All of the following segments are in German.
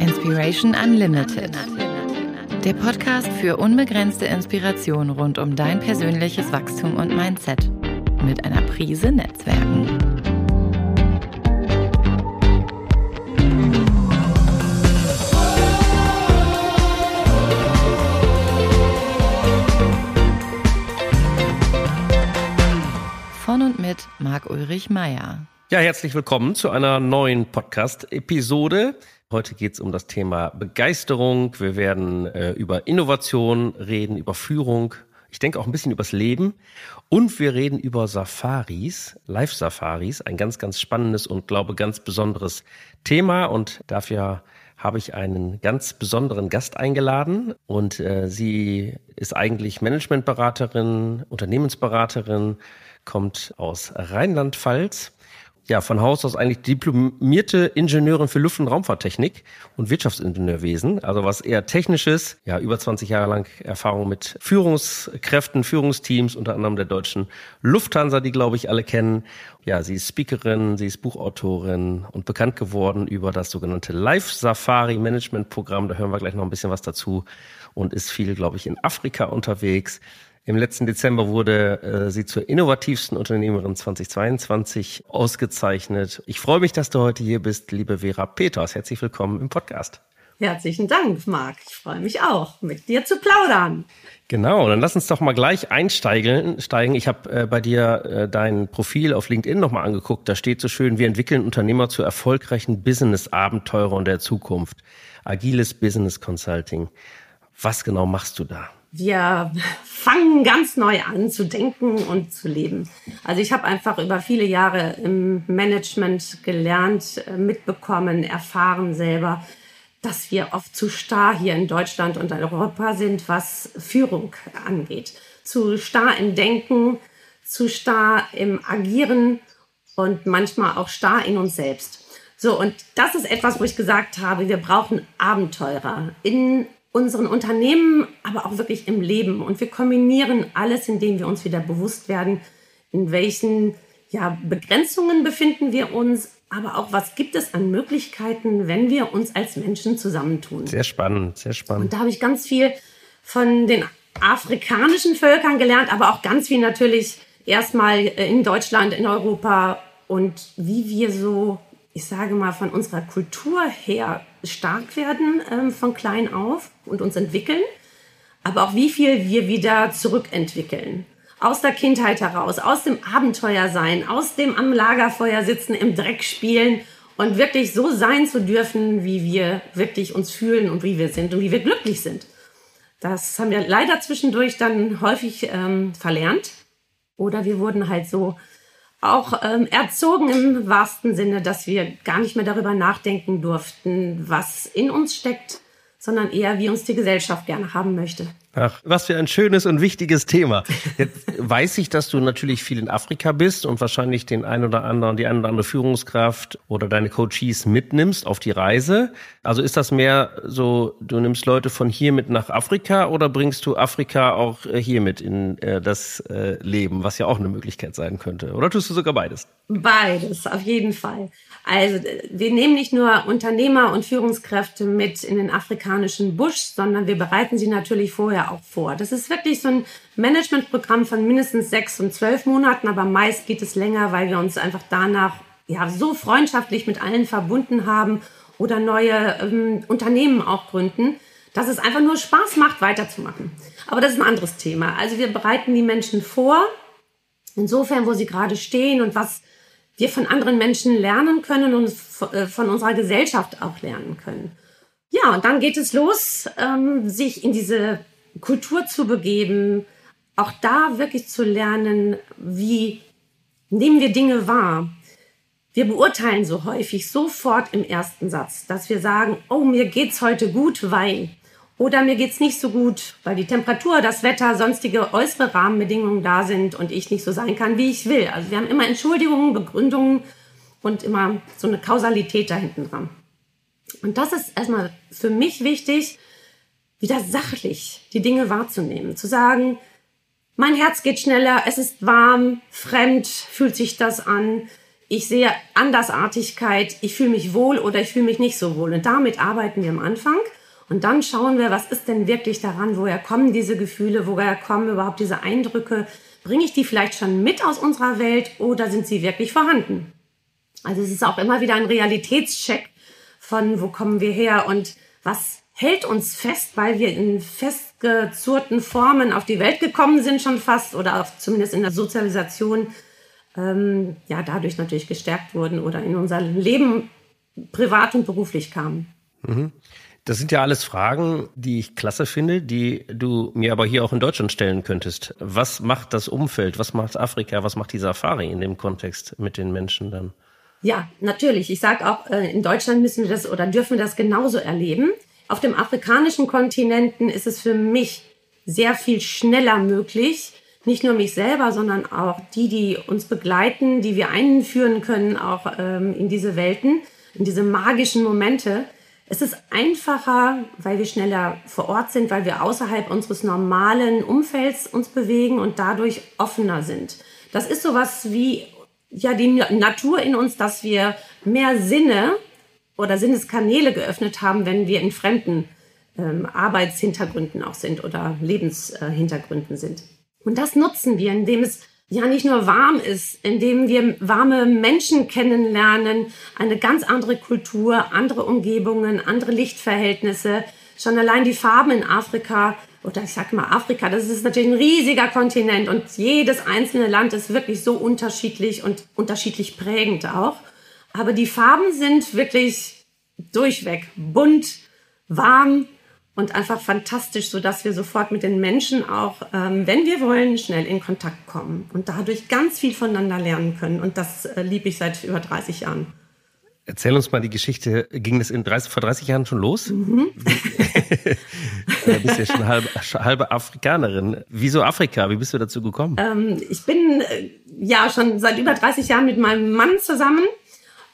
Inspiration Unlimited. Der Podcast für unbegrenzte Inspiration rund um dein persönliches Wachstum und Mindset. Mit einer Prise Netzwerken. Von und mit Marc-Ulrich Meyer. Ja, herzlich willkommen zu einer neuen Podcast-Episode. Heute geht es um das Thema Begeisterung. Wir werden äh, über Innovation reden, über Führung. Ich denke auch ein bisschen übers Leben. Und wir reden über Safaris, Live-Safaris. Ein ganz, ganz spannendes und glaube ganz besonderes Thema. Und dafür habe ich einen ganz besonderen Gast eingeladen. Und äh, sie ist eigentlich Managementberaterin, Unternehmensberaterin, kommt aus Rheinland-Pfalz ja, von Haus aus eigentlich diplomierte Ingenieurin für Luft- und Raumfahrttechnik und Wirtschaftsingenieurwesen. Also was eher technisches. Ja, über 20 Jahre lang Erfahrung mit Führungskräften, Führungsteams, unter anderem der deutschen Lufthansa, die glaube ich alle kennen. Ja, sie ist Speakerin, sie ist Buchautorin und bekannt geworden über das sogenannte Live Safari Management Programm. Da hören wir gleich noch ein bisschen was dazu und ist viel, glaube ich, in Afrika unterwegs. Im letzten Dezember wurde äh, sie zur innovativsten Unternehmerin 2022 ausgezeichnet. Ich freue mich, dass du heute hier bist, liebe Vera Peters. Herzlich willkommen im Podcast. Herzlichen Dank, Marc. Ich freue mich auch, mit dir zu plaudern. Genau, dann lass uns doch mal gleich einsteigen. Steigen. Ich habe äh, bei dir äh, dein Profil auf LinkedIn nochmal angeguckt. Da steht so schön, wir entwickeln Unternehmer zu erfolgreichen Business-Abenteurern der Zukunft. Agiles Business Consulting. Was genau machst du da? Wir fangen ganz neu an zu denken und zu leben. Also ich habe einfach über viele Jahre im Management gelernt, äh, mitbekommen, erfahren selber, dass wir oft zu starr hier in Deutschland und in Europa sind, was Führung angeht. Zu starr im Denken, zu starr im Agieren und manchmal auch starr in uns selbst. So, und das ist etwas, wo ich gesagt habe, wir brauchen Abenteurer in unseren Unternehmen, aber auch wirklich im Leben. Und wir kombinieren alles, indem wir uns wieder bewusst werden, in welchen ja, Begrenzungen befinden wir uns, aber auch was gibt es an Möglichkeiten, wenn wir uns als Menschen zusammentun. Sehr spannend, sehr spannend. Und da habe ich ganz viel von den afrikanischen Völkern gelernt, aber auch ganz viel natürlich erstmal in Deutschland, in Europa und wie wir so ich sage mal, von unserer Kultur her stark werden ähm, von klein auf und uns entwickeln, aber auch wie viel wir wieder zurückentwickeln. Aus der Kindheit heraus, aus dem Abenteuer sein, aus dem am Lagerfeuer sitzen, im Dreck spielen und wirklich so sein zu dürfen, wie wir wirklich uns fühlen und wie wir sind und wie wir glücklich sind. Das haben wir leider zwischendurch dann häufig ähm, verlernt. Oder wir wurden halt so auch ähm, erzogen im wahrsten Sinne, dass wir gar nicht mehr darüber nachdenken durften, was in uns steckt, sondern eher, wie uns die Gesellschaft gerne haben möchte. Ach, was für ein schönes und wichtiges Thema. Jetzt weiß ich, dass du natürlich viel in Afrika bist und wahrscheinlich den ein oder anderen, die ein oder andere Führungskraft oder deine Coaches mitnimmst auf die Reise. Also ist das mehr so, du nimmst Leute von hier mit nach Afrika oder bringst du Afrika auch äh, hier mit in äh, das äh, Leben, was ja auch eine Möglichkeit sein könnte? Oder tust du sogar beides? Beides, auf jeden Fall. Also wir nehmen nicht nur Unternehmer und Führungskräfte mit in den afrikanischen Busch, sondern wir bereiten sie natürlich vorher auch vor. Das ist wirklich so ein Managementprogramm von mindestens sechs und zwölf Monaten, aber meist geht es länger, weil wir uns einfach danach ja so freundschaftlich mit allen verbunden haben oder neue ähm, Unternehmen auch gründen, dass es einfach nur Spaß macht, weiterzumachen. Aber das ist ein anderes Thema. Also wir bereiten die Menschen vor, insofern, wo sie gerade stehen und was wir von anderen Menschen lernen können und äh, von unserer Gesellschaft auch lernen können. Ja, und dann geht es los, ähm, sich in diese Kultur zu begeben, auch da wirklich zu lernen, wie nehmen wir Dinge wahr. Wir beurteilen so häufig sofort im ersten Satz, dass wir sagen, oh, mir geht's heute gut, weil oder mir geht's nicht so gut, weil die Temperatur, das Wetter, sonstige äußere Rahmenbedingungen da sind und ich nicht so sein kann, wie ich will. Also wir haben immer Entschuldigungen, Begründungen und immer so eine Kausalität da hinten dran. Und das ist erstmal für mich wichtig, wieder sachlich die Dinge wahrzunehmen. Zu sagen, mein Herz geht schneller, es ist warm, fremd fühlt sich das an. ich sehe Andersartigkeit, ich fühle mich wohl oder ich fühle mich nicht so wohl. Und damit arbeiten wir am Anfang. Und dann schauen wir, was ist denn wirklich daran, woher kommen diese Gefühle, woher kommen überhaupt diese Eindrücke, bringe ich die vielleicht schon mit aus unserer Welt oder sind sie wirklich vorhanden? Also es ist auch immer wieder ein Realitätscheck von, wo kommen wir her und was hält uns fest, weil wir in festgezurrten Formen auf die Welt gekommen sind schon fast oder auch zumindest in der Sozialisation ähm, ja dadurch natürlich gestärkt wurden oder in unser Leben privat und beruflich kamen. Mhm. Das sind ja alles Fragen, die ich klasse finde, die du mir aber hier auch in Deutschland stellen könntest. Was macht das Umfeld? Was macht Afrika? Was macht die Safari in dem Kontext mit den Menschen dann? Ja, natürlich. Ich sage auch, äh, in Deutschland müssen wir das oder dürfen wir das genauso erleben. Auf dem afrikanischen Kontinenten ist es für mich sehr viel schneller möglich, nicht nur mich selber, sondern auch die, die uns begleiten, die wir einführen können, auch ähm, in diese Welten, in diese magischen Momente, es ist einfacher, weil wir schneller vor Ort sind, weil wir außerhalb unseres normalen Umfelds uns bewegen und dadurch offener sind. Das ist sowas wie ja die Natur in uns, dass wir mehr Sinne oder Sinneskanäle geöffnet haben, wenn wir in fremden ähm, Arbeitshintergründen auch sind oder Lebenshintergründen sind. Und das nutzen wir, indem es ja nicht nur warm ist, indem wir warme Menschen kennenlernen, eine ganz andere Kultur, andere Umgebungen, andere Lichtverhältnisse. Schon allein die Farben in Afrika, oder ich sag mal Afrika, das ist natürlich ein riesiger Kontinent und jedes einzelne Land ist wirklich so unterschiedlich und unterschiedlich prägend auch. Aber die Farben sind wirklich durchweg bunt, warm, und einfach fantastisch, so dass wir sofort mit den Menschen auch, ähm, wenn wir wollen, schnell in Kontakt kommen und dadurch ganz viel voneinander lernen können. Und das äh, liebe ich seit über 30 Jahren. Erzähl uns mal die Geschichte. Ging das in 30, vor 30 Jahren schon los? Mhm. du bist ja schon halbe, halbe Afrikanerin. Wieso Afrika? Wie bist du dazu gekommen? Ähm, ich bin äh, ja schon seit über 30 Jahren mit meinem Mann zusammen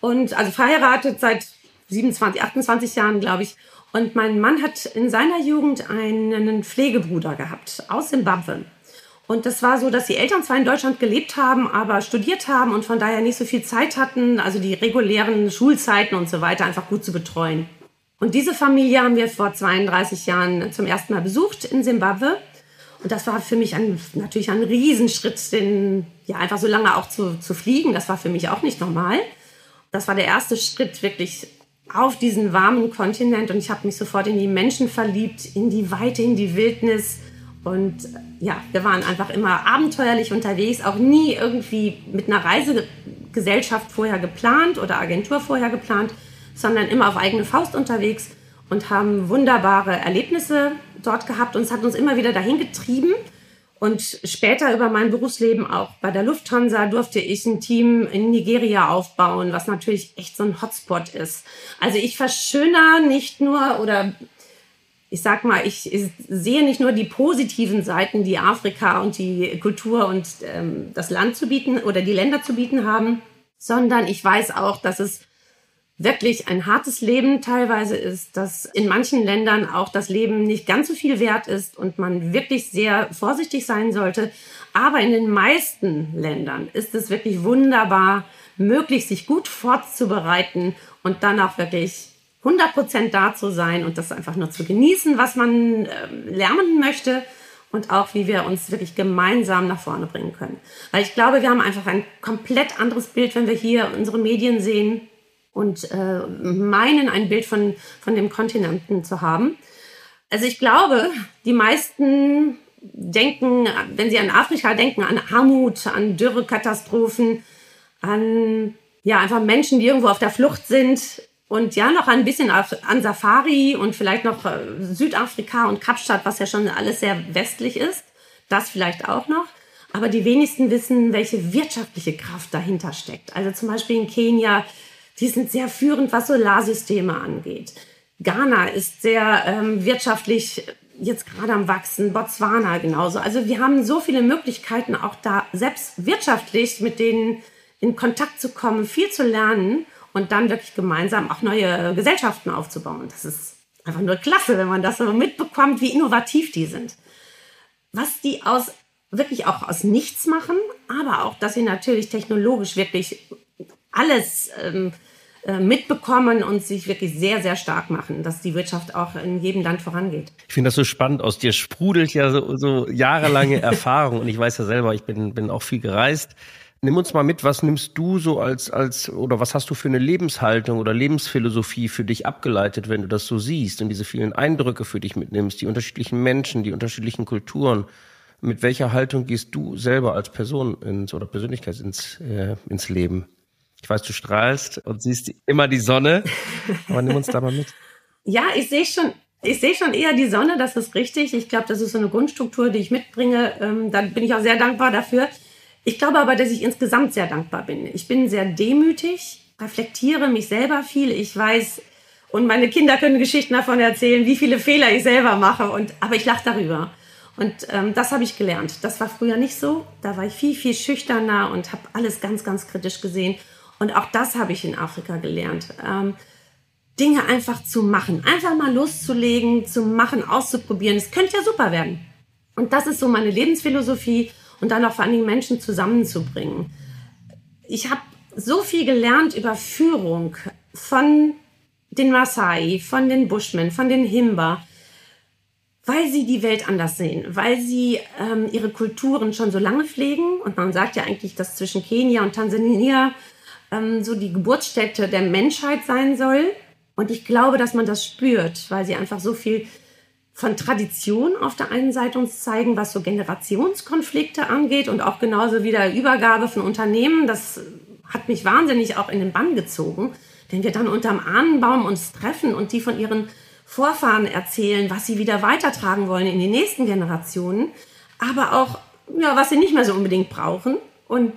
und also verheiratet seit 27, 28 Jahren, glaube ich. Und mein Mann hat in seiner Jugend einen Pflegebruder gehabt aus Zimbabwe. Und das war so, dass die Eltern zwar in Deutschland gelebt haben, aber studiert haben und von daher nicht so viel Zeit hatten, also die regulären Schulzeiten und so weiter einfach gut zu betreuen. Und diese Familie haben wir vor 32 Jahren zum ersten Mal besucht in Zimbabwe. Und das war für mich ein, natürlich ein Riesenschritt, den, ja, einfach so lange auch zu, zu fliegen. Das war für mich auch nicht normal. Das war der erste Schritt wirklich auf diesen warmen Kontinent und ich habe mich sofort in die Menschen verliebt, in die Weite, in die Wildnis. Und ja, wir waren einfach immer abenteuerlich unterwegs, auch nie irgendwie mit einer Reisegesellschaft vorher geplant oder Agentur vorher geplant, sondern immer auf eigene Faust unterwegs und haben wunderbare Erlebnisse dort gehabt und es hat uns immer wieder dahin getrieben. Und später über mein Berufsleben auch bei der Lufthansa durfte ich ein Team in Nigeria aufbauen, was natürlich echt so ein Hotspot ist. Also ich verschöner nicht nur oder ich sag mal, ich sehe nicht nur die positiven Seiten, die Afrika und die Kultur und ähm, das Land zu bieten oder die Länder zu bieten haben, sondern ich weiß auch, dass es wirklich ein hartes Leben teilweise ist, dass in manchen Ländern auch das Leben nicht ganz so viel wert ist und man wirklich sehr vorsichtig sein sollte. Aber in den meisten Ländern ist es wirklich wunderbar möglich, sich gut vorzubereiten und dann auch wirklich 100 Prozent da zu sein und das einfach nur zu genießen, was man äh, lernen möchte und auch wie wir uns wirklich gemeinsam nach vorne bringen können. Weil ich glaube, wir haben einfach ein komplett anderes Bild, wenn wir hier unsere Medien sehen und äh, meinen, ein Bild von, von dem Kontinenten zu haben. Also ich glaube, die meisten denken, wenn sie an Afrika denken, an Armut, an Dürrekatastrophen, an ja einfach Menschen, die irgendwo auf der Flucht sind und ja noch ein bisschen an Safari und vielleicht noch äh, Südafrika und Kapstadt, was ja schon alles sehr westlich ist. Das vielleicht auch noch. Aber die wenigsten wissen, welche wirtschaftliche Kraft dahinter steckt. Also zum Beispiel in Kenia die sind sehr führend, was Solarsysteme angeht. Ghana ist sehr ähm, wirtschaftlich jetzt gerade am Wachsen, Botswana genauso. Also wir haben so viele Möglichkeiten, auch da selbst wirtschaftlich mit denen in Kontakt zu kommen, viel zu lernen und dann wirklich gemeinsam auch neue Gesellschaften aufzubauen. Das ist einfach nur klasse, wenn man das so mitbekommt, wie innovativ die sind. Was die aus wirklich auch aus nichts machen, aber auch, dass sie natürlich technologisch wirklich alles ähm, äh, mitbekommen und sich wirklich sehr, sehr stark machen, dass die Wirtschaft auch in jedem Land vorangeht. Ich finde das so spannend. Aus dir sprudelt ja so, so jahrelange Erfahrung und ich weiß ja selber, ich bin, bin auch viel gereist. Nimm uns mal mit, was nimmst du so als, als, oder was hast du für eine Lebenshaltung oder Lebensphilosophie für dich abgeleitet, wenn du das so siehst und diese vielen Eindrücke für dich mitnimmst, die unterschiedlichen Menschen, die unterschiedlichen Kulturen. Mit welcher Haltung gehst du selber als Person ins, oder Persönlichkeit ins, äh, ins Leben? Ich weiß, du strahlst und siehst immer die Sonne. Aber nimm uns da mal mit. Ja, ich sehe schon, ich sehe schon eher die Sonne, das ist richtig. Ich glaube, das ist so eine Grundstruktur, die ich mitbringe. Ähm, da bin ich auch sehr dankbar dafür. Ich glaube aber, dass ich insgesamt sehr dankbar bin. Ich bin sehr demütig, reflektiere mich selber viel. Ich weiß, und meine Kinder können Geschichten davon erzählen, wie viele Fehler ich selber mache. Und, aber ich lache darüber. Und ähm, das habe ich gelernt. Das war früher nicht so. Da war ich viel, viel schüchterner und habe alles ganz, ganz kritisch gesehen. Und auch das habe ich in Afrika gelernt. Ähm, Dinge einfach zu machen, einfach mal loszulegen, zu machen, auszuprobieren. Es könnte ja super werden. Und das ist so meine Lebensphilosophie und dann auch vor allen Dingen Menschen zusammenzubringen. Ich habe so viel gelernt über Führung von den Maasai, von den Bushmen, von den Himba, weil sie die Welt anders sehen, weil sie ähm, ihre Kulturen schon so lange pflegen. Und man sagt ja eigentlich, dass zwischen Kenia und Tansania ähm, so die Geburtsstätte der Menschheit sein soll. Und ich glaube, dass man das spürt, weil sie einfach so viel von Tradition auf der einen Seite uns zeigen, was so Generationskonflikte angeht und auch genauso wieder Übergabe von Unternehmen. Das hat mich wahnsinnig auch in den Bann gezogen, wenn wir dann unterm Ahnenbaum uns treffen und die von ihren Vorfahren erzählen, was sie wieder weitertragen wollen in die nächsten Generationen, aber auch ja, was sie nicht mehr so unbedingt brauchen. Und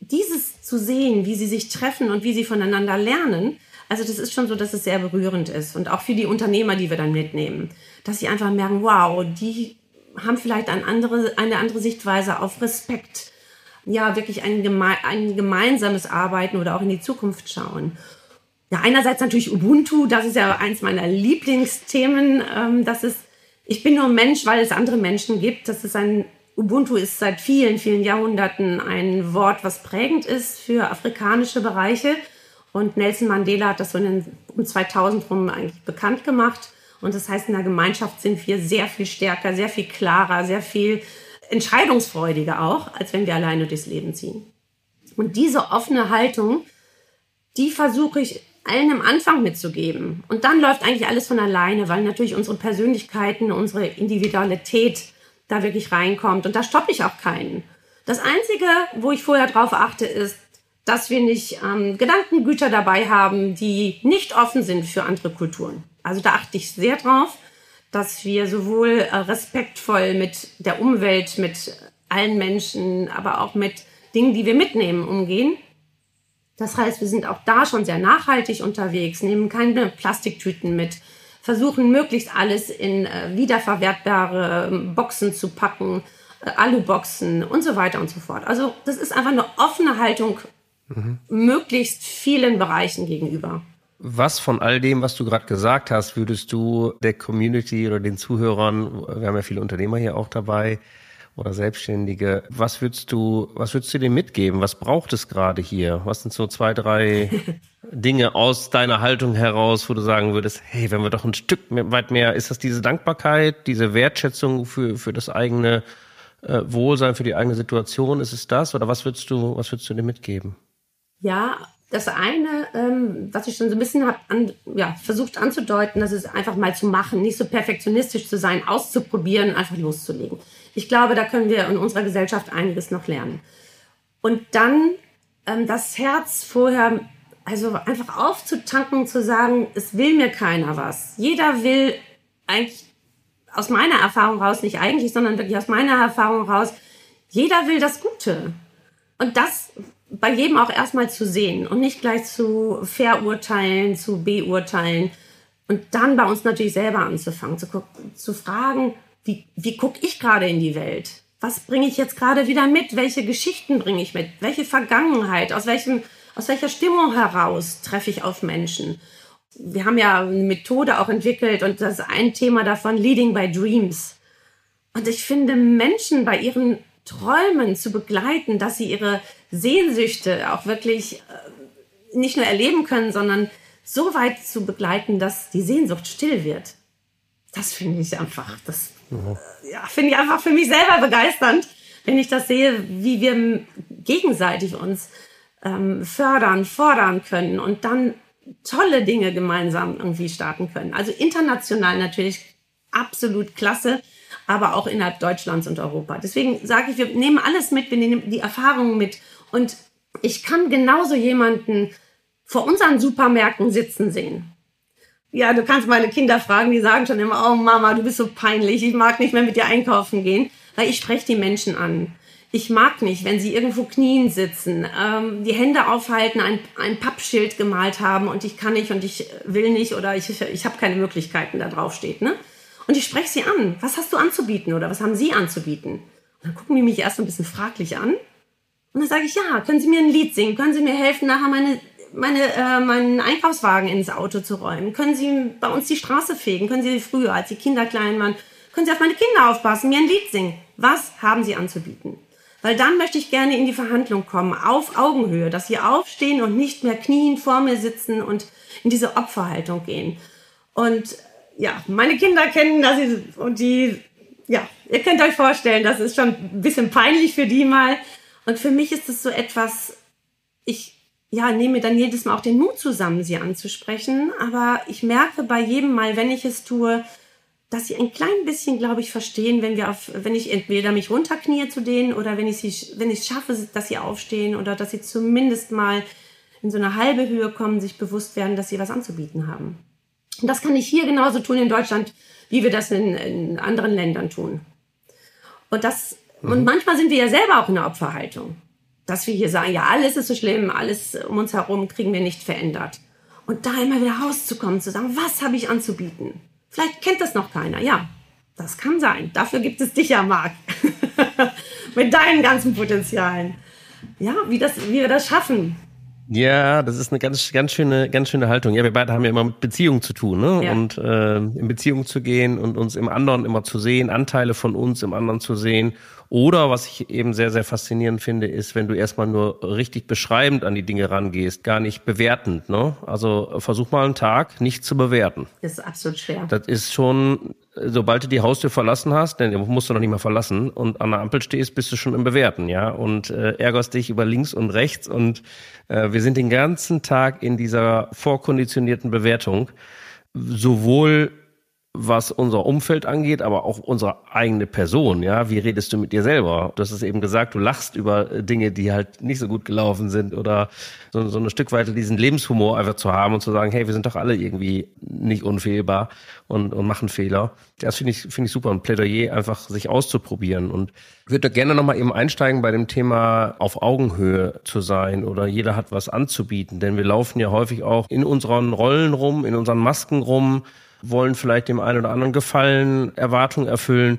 dieses zu sehen, wie sie sich treffen und wie sie voneinander lernen, also das ist schon so, dass es sehr berührend ist und auch für die Unternehmer, die wir dann mitnehmen, dass sie einfach merken, wow, die haben vielleicht eine andere, eine andere Sichtweise auf Respekt, ja, wirklich ein, geme ein gemeinsames Arbeiten oder auch in die Zukunft schauen. Ja, einerseits natürlich Ubuntu, das ist ja eins meiner Lieblingsthemen. Ähm, das ist, ich bin nur Mensch, weil es andere Menschen gibt. Das ist ein Ubuntu ist seit vielen, vielen Jahrhunderten ein Wort, was prägend ist für afrikanische Bereiche. Und Nelson Mandela hat das so in den, um 2000 rum eigentlich bekannt gemacht. Und das heißt, in der Gemeinschaft sind wir sehr viel stärker, sehr viel klarer, sehr viel entscheidungsfreudiger auch, als wenn wir alleine durchs Leben ziehen. Und diese offene Haltung, die versuche ich allen am Anfang mitzugeben. Und dann läuft eigentlich alles von alleine, weil natürlich unsere Persönlichkeiten, unsere Individualität da wirklich reinkommt. Und da stoppe ich auch keinen. Das Einzige, wo ich vorher drauf achte, ist, dass wir nicht ähm, Gedankengüter dabei haben, die nicht offen sind für andere Kulturen. Also da achte ich sehr drauf, dass wir sowohl äh, respektvoll mit der Umwelt, mit allen Menschen, aber auch mit Dingen, die wir mitnehmen, umgehen. Das heißt, wir sind auch da schon sehr nachhaltig unterwegs, nehmen keine Plastiktüten mit, versuchen möglichst alles in äh, wiederverwertbare ähm, Boxen zu packen, äh, Aluboxen und so weiter und so fort. Also das ist einfach eine offene Haltung mhm. möglichst vielen Bereichen gegenüber. Was von all dem, was du gerade gesagt hast, würdest du der Community oder den Zuhörern, wir haben ja viele Unternehmer hier auch dabei, oder Selbstständige. Was würdest du, was würdest du denen mitgeben? Was braucht es gerade hier? Was sind so zwei, drei Dinge aus deiner Haltung heraus, wo du sagen würdest, hey, wenn wir doch ein Stück weit mehr, ist das diese Dankbarkeit, diese Wertschätzung für, für das eigene äh, Wohlsein, für die eigene Situation? Ist es das? Oder was würdest du, was würdest du dir mitgeben? Ja, das eine, ähm, was ich schon so ein bisschen habe an, ja, versucht anzudeuten, das ist einfach mal zu machen, nicht so perfektionistisch zu sein, auszuprobieren, einfach loszulegen. Ich glaube, da können wir in unserer Gesellschaft einiges noch lernen. Und dann ähm, das Herz vorher, also einfach aufzutanken, zu sagen, es will mir keiner was. Jeder will eigentlich aus meiner Erfahrung raus, nicht eigentlich, sondern wirklich aus meiner Erfahrung raus, jeder will das Gute. Und das bei jedem auch erstmal zu sehen und nicht gleich zu verurteilen, zu beurteilen und dann bei uns natürlich selber anzufangen, zu, zu fragen, wie, wie gucke ich gerade in die Welt? Was bringe ich jetzt gerade wieder mit? Welche Geschichten bringe ich mit? Welche Vergangenheit? Aus, welchem, aus welcher Stimmung heraus treffe ich auf Menschen? Wir haben ja eine Methode auch entwickelt und das ist ein Thema davon, Leading by Dreams. Und ich finde, Menschen bei ihren Träumen zu begleiten, dass sie ihre Sehnsüchte auch wirklich nicht nur erleben können, sondern so weit zu begleiten, dass die Sehnsucht still wird. Das finde ich einfach, das ja, finde ich einfach für mich selber begeisternd, wenn ich das sehe, wie wir gegenseitig uns ähm, fördern, fordern können und dann tolle Dinge gemeinsam irgendwie starten können. Also international natürlich absolut klasse, aber auch innerhalb Deutschlands und Europa. Deswegen sage ich, wir nehmen alles mit, wir nehmen die Erfahrungen mit und ich kann genauso jemanden vor unseren Supermärkten sitzen sehen. Ja, du kannst meine Kinder fragen, die sagen schon immer, oh Mama, du bist so peinlich, ich mag nicht mehr mit dir einkaufen gehen, weil ich spreche die Menschen an. Ich mag nicht, wenn sie irgendwo knien sitzen, ähm, die Hände aufhalten, ein, ein Pappschild gemalt haben und ich kann nicht und ich will nicht oder ich, ich habe keine Möglichkeiten, da drauf steht. Ne? Und ich spreche sie an. Was hast du anzubieten oder was haben sie anzubieten? Und dann gucken die mich erst ein bisschen fraglich an. Und dann sage ich, ja, können Sie mir ein Lied singen? Können Sie mir helfen, nachher meine meine, äh, meinen Einkaufswagen ins Auto zu räumen? Können Sie bei uns die Straße fegen? Können Sie früher, als die Kinder klein waren, können Sie auf meine Kinder aufpassen, mir ein Lied singen? Was haben Sie anzubieten? Weil dann möchte ich gerne in die Verhandlung kommen, auf Augenhöhe, dass Sie aufstehen und nicht mehr knien vor mir sitzen und in diese Opferhaltung gehen. Und ja, meine Kinder kennen das und die, ja, ihr könnt euch vorstellen, das ist schon ein bisschen peinlich für die mal. Und für mich ist es so etwas, ich ja, nehme dann jedes Mal auch den Mut zusammen, sie anzusprechen. Aber ich merke bei jedem Mal, wenn ich es tue, dass sie ein klein bisschen, glaube ich, verstehen, wenn wir auf, wenn ich entweder mich runterknie zu denen oder wenn ich sie, wenn ich schaffe, dass sie aufstehen oder dass sie zumindest mal in so eine halbe Höhe kommen, sich bewusst werden, dass sie was anzubieten haben. Und das kann ich hier genauso tun in Deutschland, wie wir das in, in anderen Ländern tun. Und das, mhm. und manchmal sind wir ja selber auch in der Opferhaltung dass wir hier sagen, ja, alles ist so schlimm, alles um uns herum kriegen wir nicht verändert. Und da immer wieder rauszukommen, zu sagen, was habe ich anzubieten? Vielleicht kennt das noch keiner. Ja, das kann sein. Dafür gibt es dich ja, Marc. Mit deinen ganzen Potenzialen. Ja, wie, das, wie wir das schaffen. Ja, das ist eine ganz, ganz schöne, ganz schöne Haltung. Ja, wir beide haben ja immer mit Beziehungen zu tun, ne? Ja. Und äh, in Beziehung zu gehen und uns im anderen immer zu sehen, Anteile von uns im anderen zu sehen oder was ich eben sehr, sehr faszinierend finde, ist, wenn du erstmal nur richtig beschreibend an die Dinge rangehst, gar nicht bewertend. Ne? Also versuch mal einen Tag nicht zu bewerten. Das ist absolut schwer. Das ist schon, sobald du die Haustür verlassen hast, denn musst du noch nicht mal verlassen und an der Ampel stehst, bist du schon im Bewerten, ja, und äh, ärgerst dich über links und rechts und äh, wir sind den ganzen Tag in dieser vorkonditionierten Bewertung sowohl was unser Umfeld angeht, aber auch unsere eigene Person. Ja, wie redest du mit dir selber? Hast es eben gesagt, du lachst über äh, Dinge, die halt nicht so gut gelaufen sind oder so, so ein Stück weit diesen Lebenshumor einfach zu haben und zu sagen, hey, wir sind doch alle irgendwie nicht unfehlbar und, und machen Fehler. Das finde ich, finde ich super. Ein Plädoyer einfach sich auszuprobieren und würde gerne nochmal eben einsteigen bei dem Thema auf Augenhöhe zu sein oder jeder hat was anzubieten, denn wir laufen ja häufig auch in unseren Rollen rum, in unseren Masken rum wollen vielleicht dem einen oder anderen gefallen, Erwartungen erfüllen.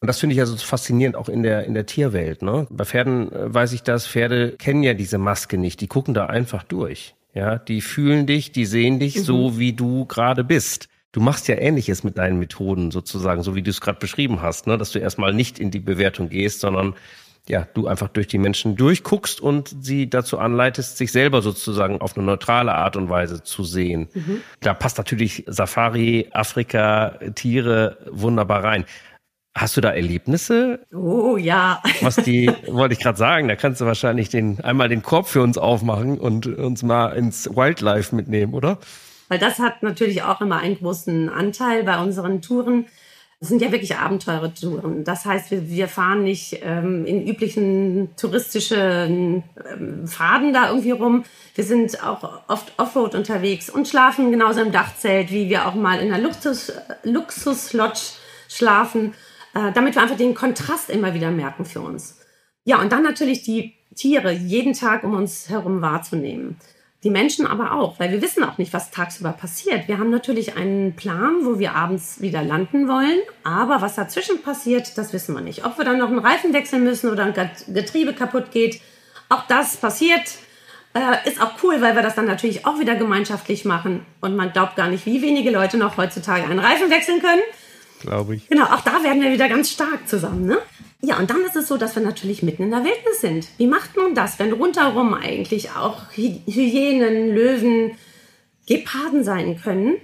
Und das finde ich also faszinierend auch in der, in der Tierwelt. Ne? Bei Pferden äh, weiß ich das, Pferde kennen ja diese Maske nicht, die gucken da einfach durch. Ja, die fühlen dich, die sehen dich mhm. so, wie du gerade bist. Du machst ja Ähnliches mit deinen Methoden sozusagen, so wie du es gerade beschrieben hast, ne? dass du erstmal nicht in die Bewertung gehst, sondern ja, du einfach durch die Menschen durchguckst und sie dazu anleitest, sich selber sozusagen auf eine neutrale Art und Weise zu sehen. Mhm. Da passt natürlich Safari, Afrika, Tiere wunderbar rein. Hast du da Erlebnisse? Oh ja. Was die, wollte ich gerade sagen, da kannst du wahrscheinlich den, einmal den Korb für uns aufmachen und uns mal ins Wildlife mitnehmen, oder? Weil das hat natürlich auch immer einen großen Anteil bei unseren Touren. Das sind ja wirklich Abenteuretouren. Das heißt, wir, wir fahren nicht ähm, in üblichen touristischen ähm, Faden da irgendwie rum. Wir sind auch oft Offroad unterwegs und schlafen genauso im Dachzelt, wie wir auch mal in einer Luxus, Luxus-Lodge schlafen, äh, damit wir einfach den Kontrast immer wieder merken für uns. Ja, und dann natürlich die Tiere jeden Tag um uns herum wahrzunehmen. Die Menschen aber auch, weil wir wissen auch nicht, was tagsüber passiert. Wir haben natürlich einen Plan, wo wir abends wieder landen wollen, aber was dazwischen passiert, das wissen wir nicht. Ob wir dann noch einen Reifen wechseln müssen oder ein Getriebe kaputt geht, auch das passiert. Äh, ist auch cool, weil wir das dann natürlich auch wieder gemeinschaftlich machen und man glaubt gar nicht, wie wenige Leute noch heutzutage einen Reifen wechseln können. Glaube ich. Genau, auch da werden wir wieder ganz stark zusammen. Ne? Ja, und dann ist es so, dass wir natürlich mitten in der Wildnis sind. Wie macht man das, wenn rundherum eigentlich auch Hyänen, Löwen, Geparden sein können?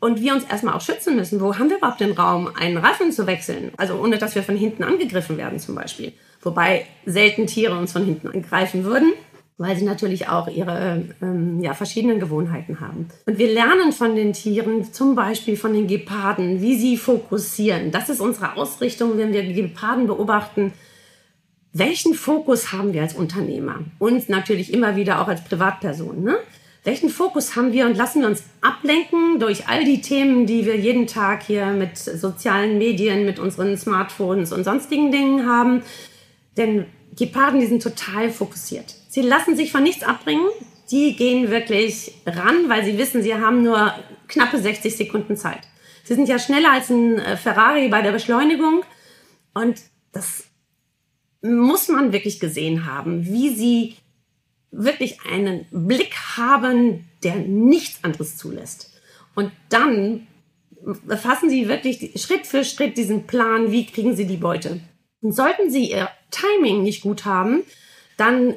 Und wir uns erstmal auch schützen müssen. Wo haben wir überhaupt den Raum, einen Reifen zu wechseln? Also ohne, dass wir von hinten angegriffen werden zum Beispiel. Wobei selten Tiere uns von hinten angreifen würden weil sie natürlich auch ihre ähm, ja, verschiedenen Gewohnheiten haben. Und wir lernen von den Tieren, zum Beispiel von den Geparden, wie sie fokussieren. Das ist unsere Ausrichtung, wenn wir Geparden beobachten. Welchen Fokus haben wir als Unternehmer? Und natürlich immer wieder auch als Privatperson. Ne? Welchen Fokus haben wir und lassen wir uns ablenken durch all die Themen, die wir jeden Tag hier mit sozialen Medien, mit unseren Smartphones und sonstigen Dingen haben? Denn Geparden, die sind total fokussiert. Sie lassen sich von nichts abbringen. Die gehen wirklich ran, weil sie wissen, sie haben nur knappe 60 Sekunden Zeit. Sie sind ja schneller als ein äh, Ferrari bei der Beschleunigung. Und das muss man wirklich gesehen haben, wie sie wirklich einen Blick haben, der nichts anderes zulässt. Und dann fassen sie wirklich Schritt für Schritt diesen Plan, wie kriegen sie die Beute. Und sollten sie ihr Timing nicht gut haben, dann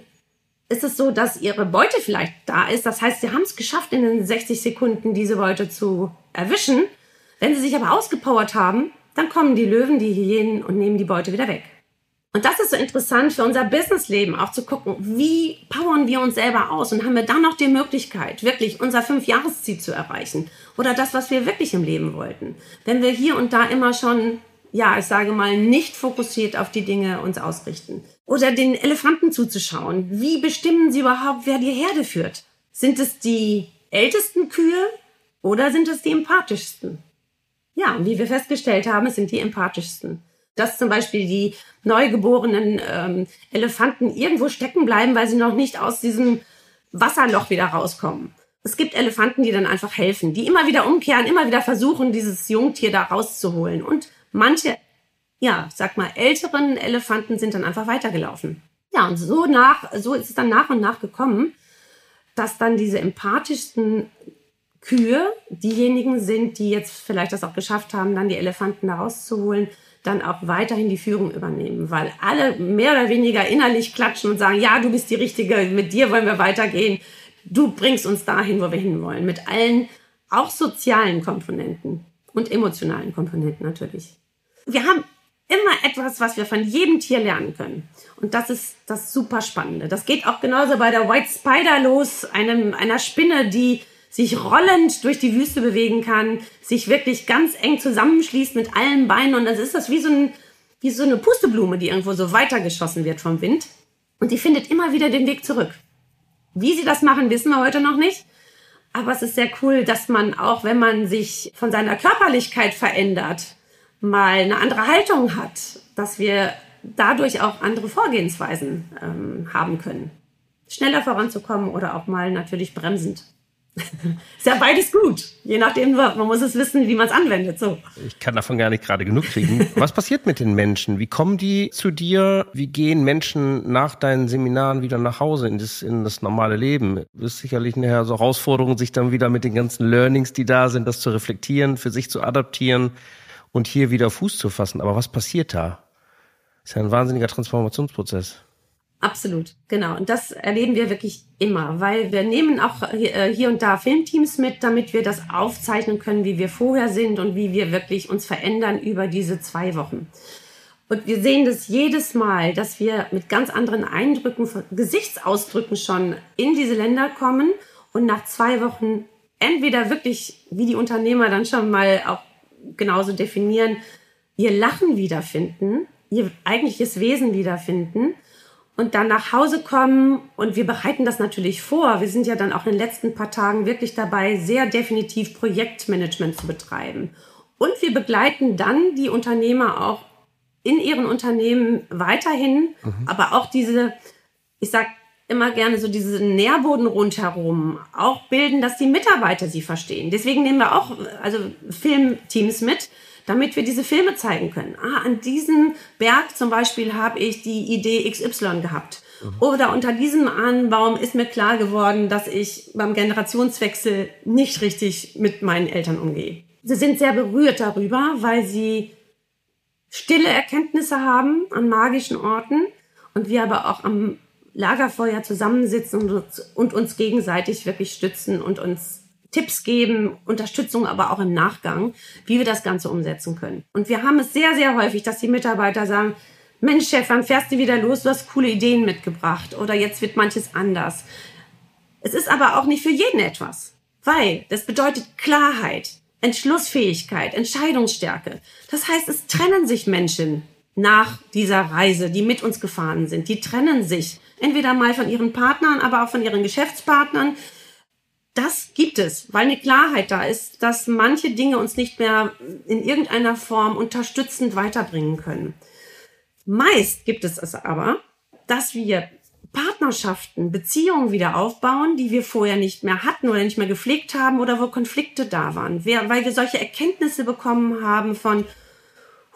ist es so, dass ihre Beute vielleicht da ist. Das heißt, sie haben es geschafft, in den 60 Sekunden diese Beute zu erwischen. Wenn sie sich aber ausgepowert haben, dann kommen die Löwen, die Hyänen und nehmen die Beute wieder weg. Und das ist so interessant für unser Businessleben, auch zu gucken, wie powern wir uns selber aus und haben wir dann noch die Möglichkeit, wirklich unser Fünfjahresziel zu erreichen oder das, was wir wirklich im Leben wollten. Wenn wir hier und da immer schon ja, ich sage mal, nicht fokussiert auf die Dinge uns ausrichten. Oder den Elefanten zuzuschauen. Wie bestimmen sie überhaupt, wer die Herde führt? Sind es die ältesten Kühe oder sind es die empathischsten? Ja, wie wir festgestellt haben, es sind die empathischsten. Dass zum Beispiel die neugeborenen ähm, Elefanten irgendwo stecken bleiben, weil sie noch nicht aus diesem Wasserloch wieder rauskommen. Es gibt Elefanten, die dann einfach helfen, die immer wieder umkehren, immer wieder versuchen, dieses Jungtier da rauszuholen. Und Manche, ja, sag mal, älteren Elefanten sind dann einfach weitergelaufen. Ja, und so nach, so ist es dann nach und nach gekommen, dass dann diese empathischsten Kühe diejenigen sind, die jetzt vielleicht das auch geschafft haben, dann die Elefanten da rauszuholen, dann auch weiterhin die Führung übernehmen, weil alle mehr oder weniger innerlich klatschen und sagen, ja, du bist die Richtige, mit dir wollen wir weitergehen, du bringst uns dahin, wo wir hinwollen, mit allen auch sozialen Komponenten und emotionalen Komponenten natürlich. Wir haben immer etwas, was wir von jedem Tier lernen können. Und das ist das super Spannende. Das geht auch genauso bei der White Spider los, einem, einer Spinne, die sich rollend durch die Wüste bewegen kann, sich wirklich ganz eng zusammenschließt mit allen Beinen. Und dann ist das wie so, ein, wie so eine Pusteblume, die irgendwo so weitergeschossen wird vom Wind. Und die findet immer wieder den Weg zurück. Wie sie das machen, wissen wir heute noch nicht. Aber es ist sehr cool, dass man auch, wenn man sich von seiner Körperlichkeit verändert, mal eine andere Haltung hat, dass wir dadurch auch andere Vorgehensweisen ähm, haben können. Schneller voranzukommen oder auch mal natürlich bremsend. ist ja beides gut. Je nachdem, man muss es wissen, wie man es anwendet. So. Ich kann davon gar nicht gerade genug kriegen. Was passiert mit den Menschen? Wie kommen die zu dir? Wie gehen Menschen nach deinen Seminaren wieder nach Hause in das, in das normale Leben? Das ist sicherlich eine Herausforderung, sich dann wieder mit den ganzen Learnings, die da sind, das zu reflektieren, für sich zu adaptieren und hier wieder Fuß zu fassen. Aber was passiert da? Das ist ja ein wahnsinniger Transformationsprozess. Absolut, genau. Und das erleben wir wirklich immer, weil wir nehmen auch äh, hier und da Filmteams mit, damit wir das aufzeichnen können, wie wir vorher sind und wie wir wirklich uns verändern über diese zwei Wochen. Und wir sehen das jedes Mal, dass wir mit ganz anderen Eindrücken, Gesichtsausdrücken schon in diese Länder kommen und nach zwei Wochen entweder wirklich, wie die Unternehmer dann schon mal auch genauso definieren, ihr Lachen wiederfinden, ihr eigentliches Wesen wiederfinden und dann nach Hause kommen und wir bereiten das natürlich vor. Wir sind ja dann auch in den letzten paar Tagen wirklich dabei, sehr definitiv Projektmanagement zu betreiben. Und wir begleiten dann die Unternehmer auch in ihren Unternehmen weiterhin, mhm. aber auch diese, ich sag immer gerne so diesen Nährboden rundherum auch bilden, dass die Mitarbeiter sie verstehen. Deswegen nehmen wir auch also Filmteams mit, damit wir diese Filme zeigen können. Ah, an diesem Berg zum Beispiel habe ich die Idee XY gehabt. Mhm. Oder unter diesem Ahnenbaum ist mir klar geworden, dass ich beim Generationswechsel nicht richtig mit meinen Eltern umgehe. Sie sind sehr berührt darüber, weil sie stille Erkenntnisse haben an magischen Orten und wir aber auch am Lagerfeuer zusammensitzen und uns, und uns gegenseitig wirklich stützen und uns Tipps geben, Unterstützung aber auch im Nachgang, wie wir das Ganze umsetzen können. Und wir haben es sehr, sehr häufig, dass die Mitarbeiter sagen, Mensch, Chef, wann fährst du wieder los? Du hast coole Ideen mitgebracht oder jetzt wird manches anders. Es ist aber auch nicht für jeden etwas, weil das bedeutet Klarheit, Entschlussfähigkeit, Entscheidungsstärke. Das heißt, es trennen sich Menschen nach dieser Reise, die mit uns gefahren sind. Die trennen sich entweder mal von ihren Partnern, aber auch von ihren Geschäftspartnern. Das gibt es, weil eine Klarheit da ist, dass manche Dinge uns nicht mehr in irgendeiner Form unterstützend weiterbringen können. Meist gibt es es aber, dass wir Partnerschaften, Beziehungen wieder aufbauen, die wir vorher nicht mehr hatten oder nicht mehr gepflegt haben oder wo Konflikte da waren. weil wir solche Erkenntnisse bekommen haben von,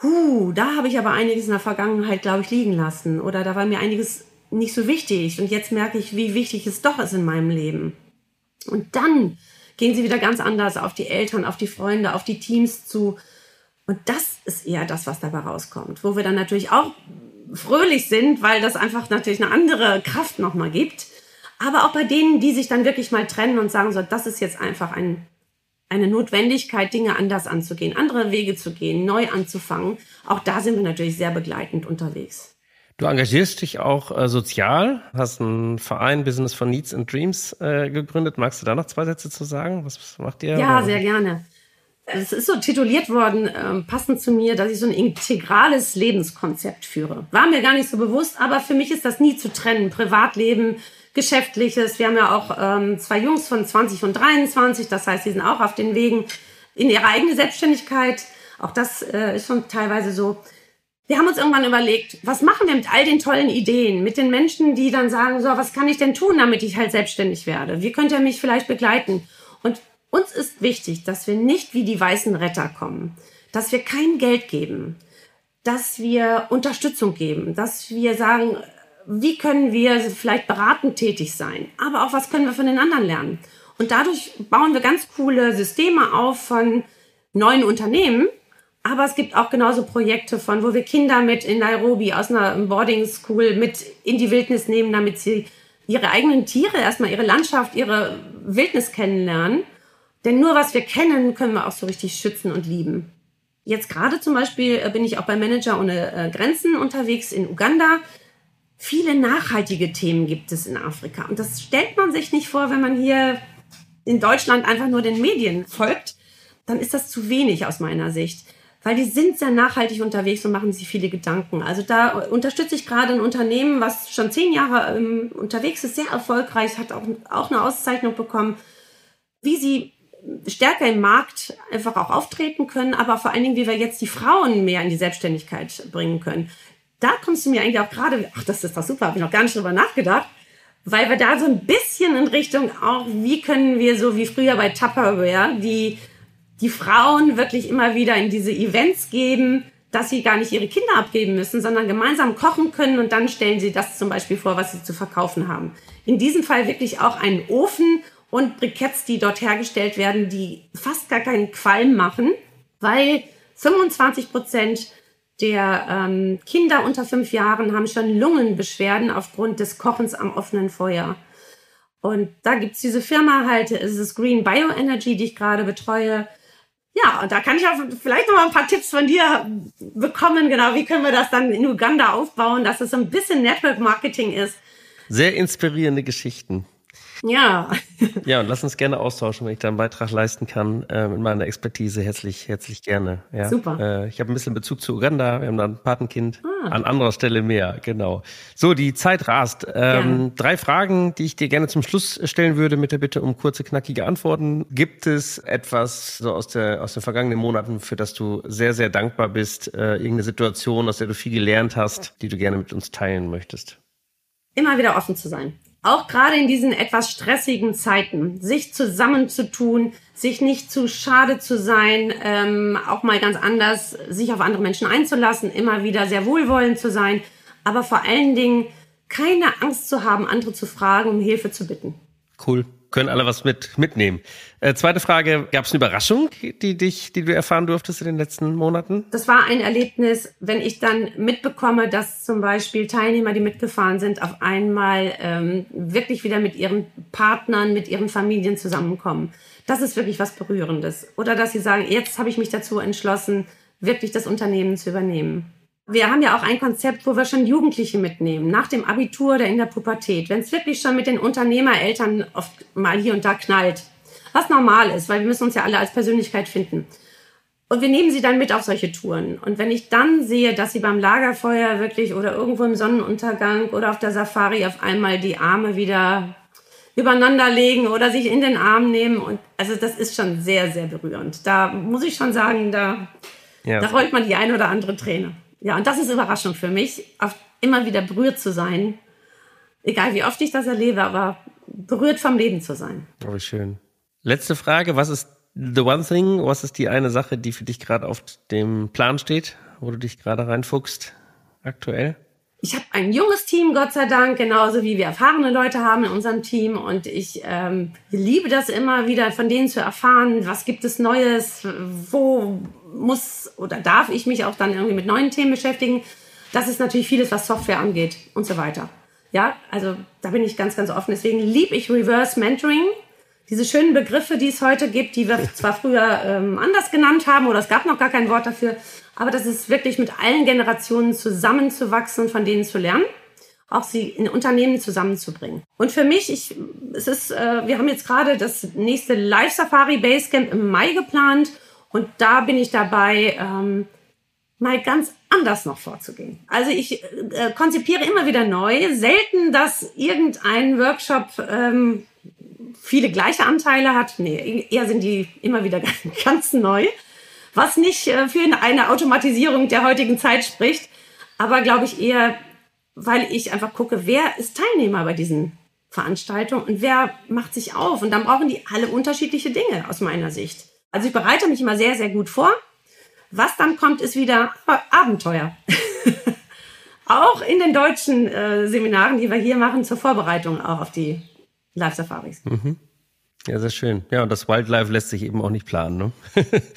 huh, da habe ich aber einiges in der Vergangenheit, glaube ich, liegen lassen oder da war mir einiges nicht so wichtig und jetzt merke ich, wie wichtig es doch ist in meinem Leben. Und dann gehen sie wieder ganz anders auf die Eltern, auf die Freunde, auf die Teams zu. Und das ist eher das, was dabei rauskommt, wo wir dann natürlich auch fröhlich sind, weil das einfach natürlich eine andere Kraft nochmal gibt. Aber auch bei denen, die sich dann wirklich mal trennen und sagen so, das ist jetzt einfach ein, eine Notwendigkeit, Dinge anders anzugehen, andere Wege zu gehen, neu anzufangen. Auch da sind wir natürlich sehr begleitend unterwegs. Du engagierst dich auch äh, sozial, hast einen Verein Business for Needs and Dreams äh, gegründet. Magst du da noch zwei Sätze zu sagen? Was macht ihr? Ja, sehr gerne es ist so tituliert worden, äh, passend zu mir, dass ich so ein integrales Lebenskonzept führe. War mir gar nicht so bewusst, aber für mich ist das nie zu trennen. Privatleben, Geschäftliches. Wir haben ja auch ähm, zwei Jungs von 20 und 23, das heißt, die sind auch auf den Wegen in ihre eigene Selbstständigkeit. Auch das äh, ist schon teilweise so. Wir haben uns irgendwann überlegt, was machen wir mit all den tollen Ideen, mit den Menschen, die dann sagen, so, was kann ich denn tun, damit ich halt selbstständig werde? Wie könnt ihr mich vielleicht begleiten? Und uns ist wichtig, dass wir nicht wie die weißen Retter kommen, dass wir kein Geld geben, dass wir Unterstützung geben, dass wir sagen, wie können wir vielleicht beratend tätig sein, aber auch was können wir von den anderen lernen. Und dadurch bauen wir ganz coole Systeme auf von neuen Unternehmen, aber es gibt auch genauso Projekte von, wo wir Kinder mit in Nairobi aus einer Boarding School mit in die Wildnis nehmen, damit sie ihre eigenen Tiere, erstmal ihre Landschaft, ihre Wildnis kennenlernen denn nur was wir kennen, können wir auch so richtig schützen und lieben. Jetzt gerade zum Beispiel äh, bin ich auch bei Manager ohne äh, Grenzen unterwegs in Uganda. Viele nachhaltige Themen gibt es in Afrika. Und das stellt man sich nicht vor, wenn man hier in Deutschland einfach nur den Medien folgt. Dann ist das zu wenig aus meiner Sicht. Weil die sind sehr nachhaltig unterwegs und machen sich viele Gedanken. Also da unterstütze ich gerade ein Unternehmen, was schon zehn Jahre ähm, unterwegs ist, sehr erfolgreich, hat auch, auch eine Auszeichnung bekommen, wie sie stärker im Markt einfach auch auftreten können, aber vor allen Dingen, wie wir jetzt die Frauen mehr in die Selbstständigkeit bringen können. Da kommst du mir eigentlich auch gerade, ach, das ist doch super, habe ich noch gar nicht drüber nachgedacht, weil wir da so ein bisschen in Richtung auch, wie können wir so wie früher bei Tupperware, die, die Frauen wirklich immer wieder in diese Events geben, dass sie gar nicht ihre Kinder abgeben müssen, sondern gemeinsam kochen können und dann stellen sie das zum Beispiel vor, was sie zu verkaufen haben. In diesem Fall wirklich auch einen Ofen und Briketts, die dort hergestellt werden, die fast gar keinen Qualm machen, weil 25 Prozent der ähm, Kinder unter fünf Jahren haben schon Lungenbeschwerden aufgrund des Kochens am offenen Feuer. Und da gibt's diese Firma halt, es ist Green Bioenergy, die ich gerade betreue. Ja, und da kann ich auch vielleicht noch mal ein paar Tipps von dir bekommen. Genau, wie können wir das dann in Uganda aufbauen, dass es so ein bisschen Network Marketing ist. Sehr inspirierende Geschichten. Ja. ja, und lass uns gerne austauschen, wenn ich da einen Beitrag leisten kann äh, mit meiner Expertise. Herzlich, herzlich gerne. Ja. Super. Äh, ich habe ein bisschen Bezug zu Uganda. Wir haben da ein Patenkind. Ah. An anderer Stelle mehr, genau. So, die Zeit rast. Ähm, drei Fragen, die ich dir gerne zum Schluss stellen würde, mit der Bitte um kurze, knackige Antworten. Gibt es etwas so aus, der, aus den vergangenen Monaten, für das du sehr, sehr dankbar bist? Äh, irgendeine Situation, aus der du viel gelernt hast, die du gerne mit uns teilen möchtest? Immer wieder offen zu sein auch gerade in diesen etwas stressigen Zeiten, sich zusammenzutun, sich nicht zu schade zu sein, ähm, auch mal ganz anders, sich auf andere Menschen einzulassen, immer wieder sehr wohlwollend zu sein, aber vor allen Dingen keine Angst zu haben, andere zu fragen, um Hilfe zu bitten. Cool. Können alle was mit mitnehmen. Äh, zweite Frage, gab es eine Überraschung, die dich, die du erfahren durftest in den letzten Monaten? Das war ein Erlebnis, wenn ich dann mitbekomme, dass zum Beispiel Teilnehmer, die mitgefahren sind, auf einmal ähm, wirklich wieder mit ihren Partnern, mit ihren Familien zusammenkommen. Das ist wirklich was Berührendes. Oder dass sie sagen, jetzt habe ich mich dazu entschlossen, wirklich das Unternehmen zu übernehmen. Wir haben ja auch ein Konzept, wo wir schon Jugendliche mitnehmen, nach dem Abitur oder in der Pubertät. Wenn es wirklich schon mit den Unternehmereltern oft mal hier und da knallt, was normal ist, weil wir müssen uns ja alle als Persönlichkeit finden. Und wir nehmen sie dann mit auf solche Touren. Und wenn ich dann sehe, dass sie beim Lagerfeuer wirklich oder irgendwo im Sonnenuntergang oder auf der Safari auf einmal die Arme wieder übereinander legen oder sich in den Arm nehmen. Und also das ist schon sehr, sehr berührend. Da muss ich schon sagen, da, ja. da rollt man die eine oder andere Träne. Ja, und das ist Überraschung für mich, immer wieder berührt zu sein. Egal wie oft ich das erlebe, aber berührt vom Leben zu sein. Oh, wie schön. Letzte Frage, was ist the one thing, was ist die eine Sache, die für dich gerade auf dem Plan steht, wo du dich gerade reinfuchst aktuell? Ich habe ein junges Team, Gott sei Dank, genauso wie wir erfahrene Leute haben in unserem Team. Und ich ähm, liebe das immer wieder, von denen zu erfahren, was gibt es Neues, wo muss oder darf ich mich auch dann irgendwie mit neuen Themen beschäftigen. Das ist natürlich vieles, was Software angeht und so weiter. Ja, also da bin ich ganz, ganz offen. Deswegen liebe ich Reverse Mentoring. Diese schönen Begriffe, die es heute gibt, die wir zwar früher ähm, anders genannt haben oder es gab noch gar kein Wort dafür, aber das ist wirklich mit allen Generationen zusammenzuwachsen und von denen zu lernen, auch sie in Unternehmen zusammenzubringen. Und für mich, ich, es ist, äh, wir haben jetzt gerade das nächste Live Safari Basecamp im Mai geplant und da bin ich dabei, ähm, mal ganz anders noch vorzugehen. Also ich äh, konzipiere immer wieder neu. Selten, dass irgendein Workshop ähm, viele gleiche Anteile hat. Nee, eher sind die immer wieder ganz neu. Was nicht äh, für eine Automatisierung der heutigen Zeit spricht, aber glaube ich eher, weil ich einfach gucke, wer ist Teilnehmer bei diesen Veranstaltungen und wer macht sich auf. Und dann brauchen die alle unterschiedliche Dinge aus meiner Sicht. Also ich bereite mich immer sehr, sehr gut vor. Was dann kommt, ist wieder Abenteuer. auch in den deutschen äh, Seminaren, die wir hier machen, zur Vorbereitung auch auf die Live-Safaris. Mhm. Ja, sehr schön. Ja, und das Wildlife lässt sich eben auch nicht planen. Ne?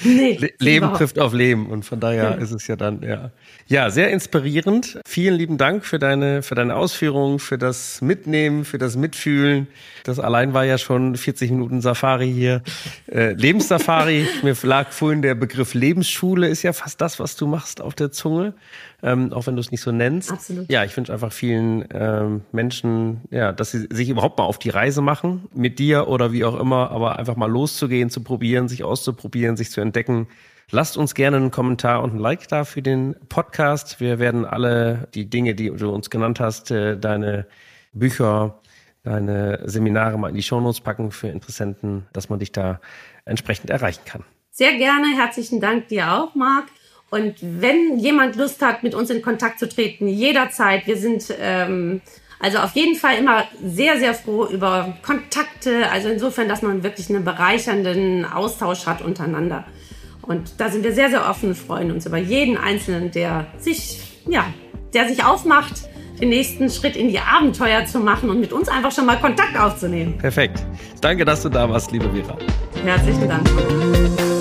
Nee, Leben überhaupt. trifft auf Leben und von daher ja. ist es ja dann, ja. Ja, sehr inspirierend. Vielen lieben Dank für deine, für deine Ausführungen, für das Mitnehmen, für das Mitfühlen. Das allein war ja schon 40 Minuten Safari hier. Äh, Lebenssafari. Mir lag vorhin der Begriff Lebensschule, ist ja fast das, was du machst auf der Zunge ähm, auch wenn du es nicht so nennst. Absolut. Ja, ich wünsche einfach vielen ähm, Menschen, ja, dass sie sich überhaupt mal auf die Reise machen, mit dir oder wie auch immer, aber einfach mal loszugehen, zu probieren, sich auszuprobieren, sich zu entdecken. Lasst uns gerne einen Kommentar und ein Like da für den Podcast. Wir werden alle die Dinge, die du uns genannt hast, äh, deine Bücher, deine Seminare mal in die Shownotes packen für Interessenten, dass man dich da entsprechend erreichen kann. Sehr gerne. Herzlichen Dank dir auch, Marc. Und wenn jemand Lust hat, mit uns in Kontakt zu treten, jederzeit. Wir sind ähm, also auf jeden Fall immer sehr, sehr froh über Kontakte. Also insofern, dass man wirklich einen bereichernden Austausch hat untereinander. Und da sind wir sehr, sehr offen, freuen uns über jeden Einzelnen, der sich, ja, der sich aufmacht, den nächsten Schritt in die Abenteuer zu machen und mit uns einfach schon mal Kontakt aufzunehmen. Perfekt. Danke, dass du da warst, liebe Vera. Herzlichen Dank.